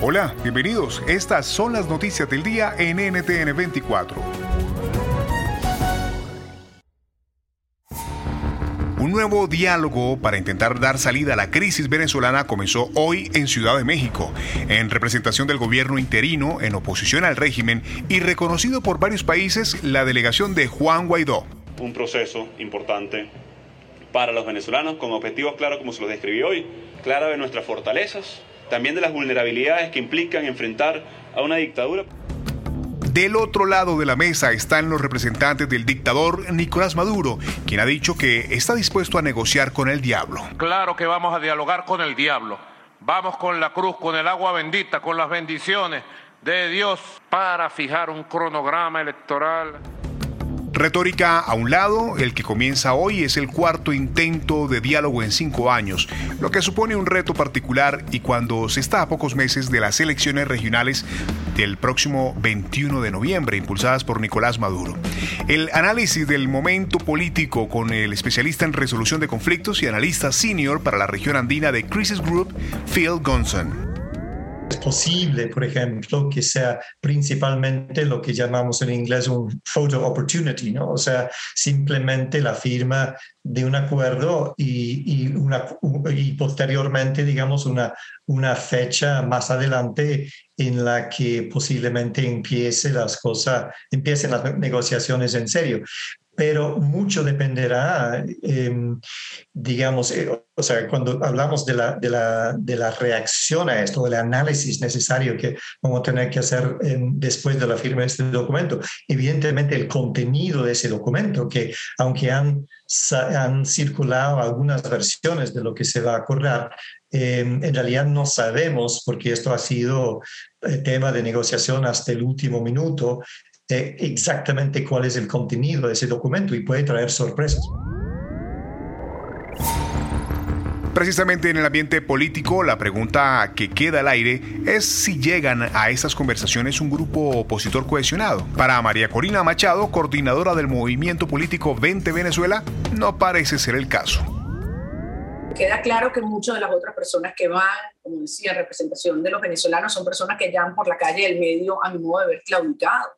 Hola, bienvenidos. Estas son las noticias del día en NTN 24. Un nuevo diálogo para intentar dar salida a la crisis venezolana comenzó hoy en Ciudad de México, en representación del gobierno interino, en oposición al régimen y reconocido por varios países la delegación de Juan Guaidó. Un proceso importante para los venezolanos con objetivos claros como se los describí hoy, claro de nuestras fortalezas, también de las vulnerabilidades que implican enfrentar a una dictadura. Del otro lado de la mesa están los representantes del dictador Nicolás Maduro, quien ha dicho que está dispuesto a negociar con el diablo. Claro que vamos a dialogar con el diablo. Vamos con la cruz, con el agua bendita, con las bendiciones de Dios para fijar un cronograma electoral. Retórica a un lado, el que comienza hoy es el cuarto intento de diálogo en cinco años, lo que supone un reto particular y cuando se está a pocos meses de las elecciones regionales del próximo 21 de noviembre, impulsadas por Nicolás Maduro. El análisis del momento político con el especialista en resolución de conflictos y analista senior para la región andina de Crisis Group, Phil Gonson. Es posible, por ejemplo, que sea principalmente lo que llamamos en inglés un photo opportunity, ¿no? O sea, simplemente la firma de un acuerdo y, y, posteriormente, digamos, una, una fecha más adelante en la que posiblemente empiece las cosas, empiecen las negociaciones en serio pero mucho dependerá, em, digamos, eh, o sea, cuando hablamos de la, de, la, de la, reacción a esto, del análisis necesario que vamos a tener que hacer em, después de la firma de este documento, evidentemente el contenido de ese documento, que aunque han, han circulado algunas versiones de lo que se va a acordar, em, en realidad no sabemos, porque esto ha sido eh, tema de negociación hasta el último minuto, exactamente cuál es el contenido de ese documento y puede traer sorpresas. Precisamente en el ambiente político, la pregunta que queda al aire es si llegan a estas conversaciones un grupo opositor cohesionado. Para María Corina Machado, coordinadora del movimiento político 20 Venezuela, no parece ser el caso. Queda claro que muchas de las otras personas que van, como decía, en representación de los venezolanos, son personas que ya por la calle del medio, a mi modo de ver, claudicado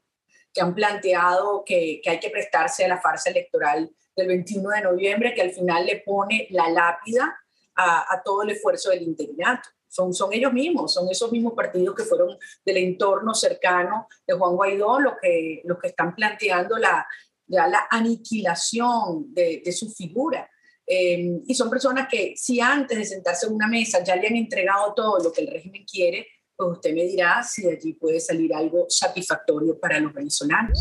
que han planteado que, que, hay que prestarse a la farsa electoral del 21 de noviembre, que al final le pone la lápida a, a todo el esfuerzo del interinato. Son, son ellos mismos, son esos mismos partidos que fueron del entorno cercano de Juan Guaidó los que, los que están planteando la, ya la aniquilación de, de su figura. Eh, y son personas que si antes de sentarse en una mesa ya le han entregado todo lo que el régimen quiere, pues usted me dirá si de allí puede salir algo satisfactorio para los venezolanos.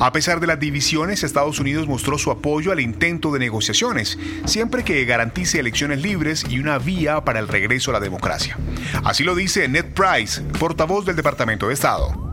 A pesar de las divisiones, Estados Unidos mostró su apoyo al intento de negociaciones, siempre que garantice elecciones libres y una vía para el regreso a la democracia. Así lo dice Ned Price, portavoz del Departamento de Estado.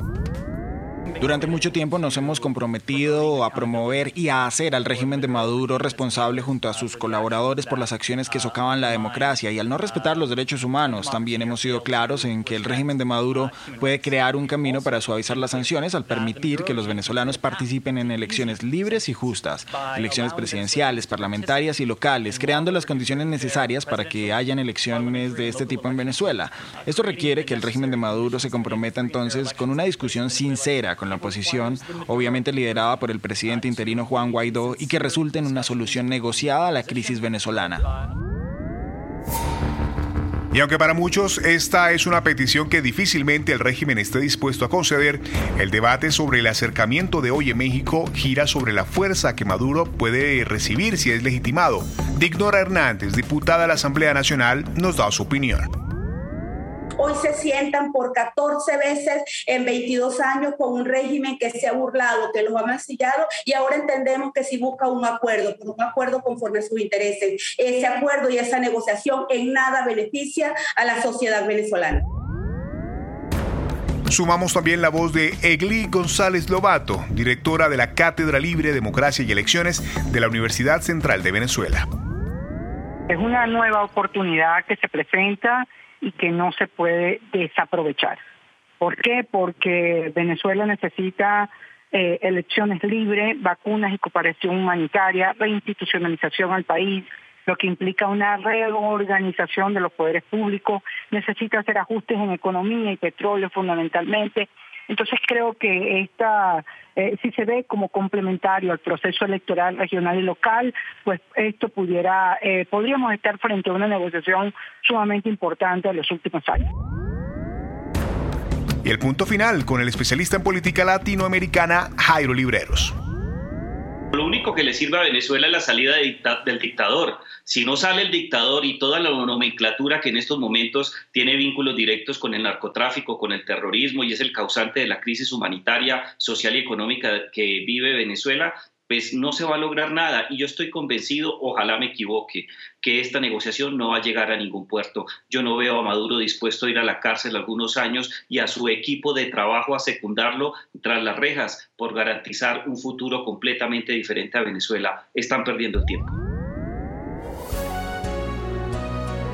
Durante mucho tiempo nos hemos comprometido a promover y a hacer al régimen de Maduro responsable junto a sus colaboradores por las acciones que socavan la democracia y al no respetar los derechos humanos. También hemos sido claros en que el régimen de Maduro puede crear un camino para suavizar las sanciones al permitir que los venezolanos participen en elecciones libres y justas, elecciones presidenciales, parlamentarias y locales, creando las condiciones necesarias para que hayan elecciones de este tipo en Venezuela. Esto requiere que el régimen de Maduro se comprometa entonces con una discusión sincera con la oposición, obviamente liderada por el presidente interino Juan Guaidó, y que resulte en una solución negociada a la crisis venezolana. Y aunque para muchos esta es una petición que difícilmente el régimen esté dispuesto a conceder, el debate sobre el acercamiento de hoy en México gira sobre la fuerza que Maduro puede recibir si es legitimado. Dignora Hernández, diputada de la Asamblea Nacional, nos da su opinión hoy se sientan por 14 veces en 22 años con un régimen que se ha burlado, que los ha mancillado y ahora entendemos que si busca un acuerdo, pero un acuerdo conforme a sus intereses, ese acuerdo y esa negociación en nada beneficia a la sociedad venezolana. Sumamos también la voz de Egli González Lobato, directora de la Cátedra Libre, Democracia y Elecciones de la Universidad Central de Venezuela. Es una nueva oportunidad que se presenta y que no se puede desaprovechar. ¿Por qué? Porque Venezuela necesita eh, elecciones libres, vacunas y cooperación humanitaria, reinstitucionalización al país, lo que implica una reorganización de los poderes públicos, necesita hacer ajustes en economía y petróleo fundamentalmente. Entonces creo que esta, eh, si se ve como complementario al proceso electoral regional y local, pues esto pudiera, eh, podríamos estar frente a una negociación sumamente importante en los últimos años. Y el punto final con el especialista en política latinoamericana Jairo Libreros. Lo único que le sirve a Venezuela es la salida del dictador. Si no sale el dictador y toda la nomenclatura que en estos momentos tiene vínculos directos con el narcotráfico, con el terrorismo y es el causante de la crisis humanitaria, social y económica que vive Venezuela, pues no se va a lograr nada. Y yo estoy convencido, ojalá me equivoque, que esta negociación no va a llegar a ningún puerto. Yo no veo a Maduro dispuesto a ir a la cárcel algunos años y a su equipo de trabajo a secundarlo tras las rejas por garantizar un futuro completamente diferente a Venezuela. Están perdiendo el tiempo.